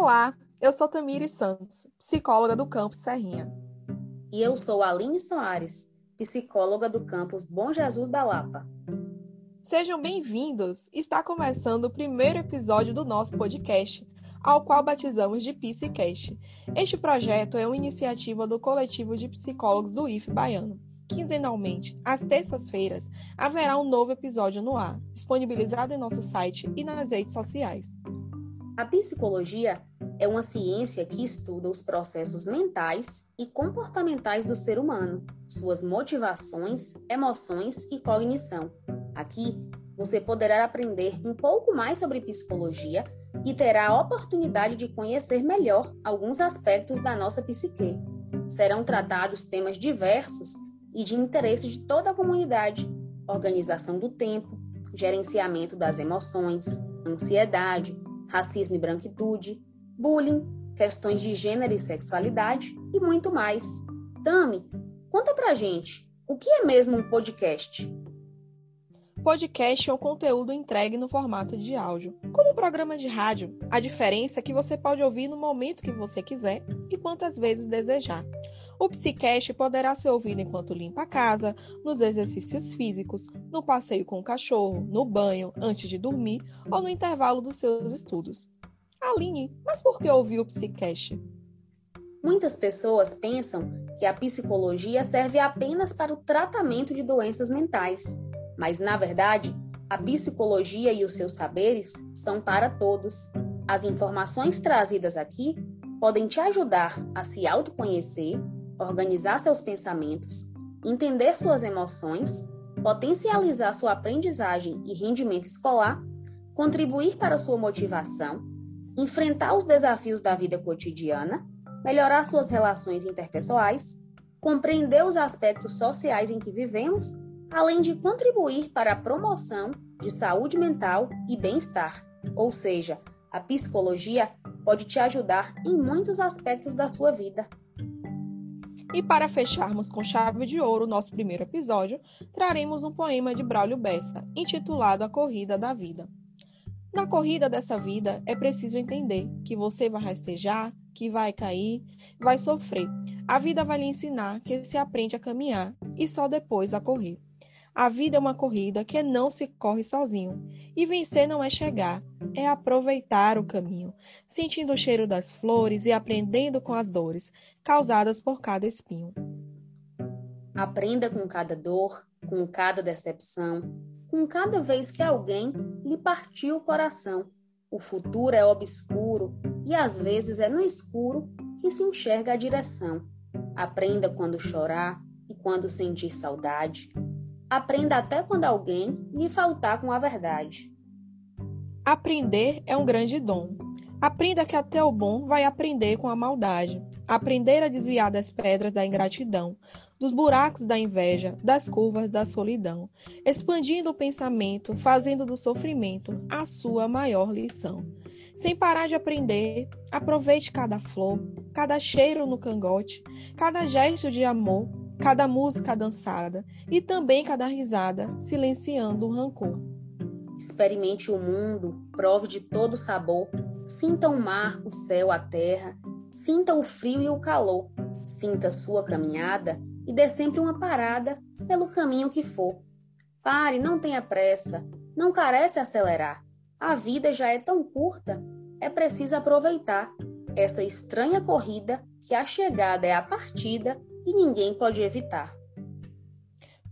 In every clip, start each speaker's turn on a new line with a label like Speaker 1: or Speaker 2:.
Speaker 1: Olá, eu sou Tamires Santos, psicóloga do campus Serrinha.
Speaker 2: E eu sou Aline Soares, psicóloga do campus Bom Jesus da Lapa.
Speaker 1: Sejam bem-vindos! Está começando o primeiro episódio do nosso podcast, ao qual batizamos de PsiCast. Este projeto é uma iniciativa do coletivo de psicólogos do IF Baiano. Quinzenalmente, às terças-feiras, haverá um novo episódio no ar, disponibilizado em nosso site e nas redes sociais.
Speaker 2: A psicologia é uma ciência que estuda os processos mentais e comportamentais do ser humano, suas motivações, emoções e cognição. Aqui, você poderá aprender um pouco mais sobre psicologia e terá a oportunidade de conhecer melhor alguns aspectos da nossa psique. Serão tratados temas diversos e de interesse de toda a comunidade: organização do tempo, gerenciamento das emoções, ansiedade, racismo e branquitude, bullying, questões de gênero e sexualidade e muito mais. Tami, conta pra gente, o que é mesmo um podcast?
Speaker 1: Podcast é um conteúdo entregue no formato de áudio, como um programa de rádio. A diferença é que você pode ouvir no momento que você quiser e quantas vezes desejar. O Psicast poderá ser ouvido enquanto limpa a casa, nos exercícios físicos, no passeio com o cachorro, no banho, antes de dormir ou no intervalo dos seus estudos. Aline, mas por que ouvir o Psicast?
Speaker 2: Muitas pessoas pensam que a psicologia serve apenas para o tratamento de doenças mentais, mas na verdade, a psicologia e os seus saberes são para todos. As informações trazidas aqui podem te ajudar a se autoconhecer organizar seus pensamentos, entender suas emoções, potencializar sua aprendizagem e rendimento escolar, contribuir para sua motivação, enfrentar os desafios da vida cotidiana, melhorar suas relações interpessoais, compreender os aspectos sociais em que vivemos, além de contribuir para a promoção de saúde mental e bem-estar. Ou seja, a psicologia pode te ajudar em muitos aspectos da sua vida.
Speaker 1: E para fecharmos com chave de ouro nosso primeiro episódio, traremos um poema de Braulio Bessa, intitulado A Corrida da Vida. Na corrida dessa vida, é preciso entender que você vai rastejar, que vai cair, vai sofrer. A vida vai lhe ensinar que se aprende a caminhar e só depois a correr. A vida é uma corrida que não se corre sozinho, e vencer não é chegar, é aproveitar o caminho, sentindo o cheiro das flores e aprendendo com as dores causadas por cada espinho.
Speaker 2: Aprenda com cada dor, com cada decepção, com cada vez que alguém lhe partiu o coração. O futuro é obscuro e às vezes é no escuro que se enxerga a direção. Aprenda quando chorar e quando sentir saudade Aprenda até quando alguém lhe faltar com a verdade.
Speaker 1: Aprender é um grande dom. Aprenda que até o bom vai aprender com a maldade. Aprender a desviar das pedras da ingratidão, dos buracos da inveja, das curvas da solidão, expandindo o pensamento, fazendo do sofrimento a sua maior lição. Sem parar de aprender, aproveite cada flor, cada cheiro no cangote, cada gesto de amor, cada música dançada e também cada risada, silenciando o rancor.
Speaker 2: Experimente o mundo, prove de todo sabor, sinta o mar, o céu, a terra, sinta o frio e o calor, sinta sua caminhada e dê sempre uma parada pelo caminho que for. Pare, não tenha pressa, não carece acelerar. A vida já é tão curta, é preciso aproveitar essa estranha corrida que a chegada é a partida e ninguém pode evitar.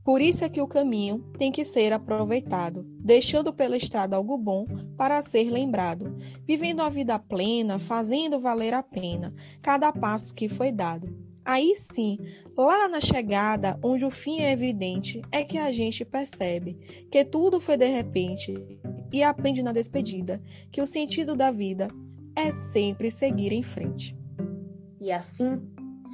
Speaker 1: Por isso é que o caminho tem que ser aproveitado, deixando pela estrada algo bom para ser lembrado, vivendo a vida plena, fazendo valer a pena cada passo que foi dado. Aí sim, lá na chegada, onde o fim é evidente, é que a gente percebe que tudo foi de repente e aprende na despedida que o sentido da vida é sempre seguir em frente.
Speaker 2: E assim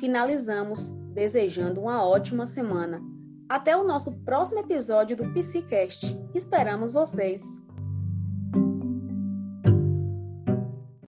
Speaker 2: finalizamos desejando uma ótima semana. Até o nosso próximo episódio do PsiCast. Esperamos vocês!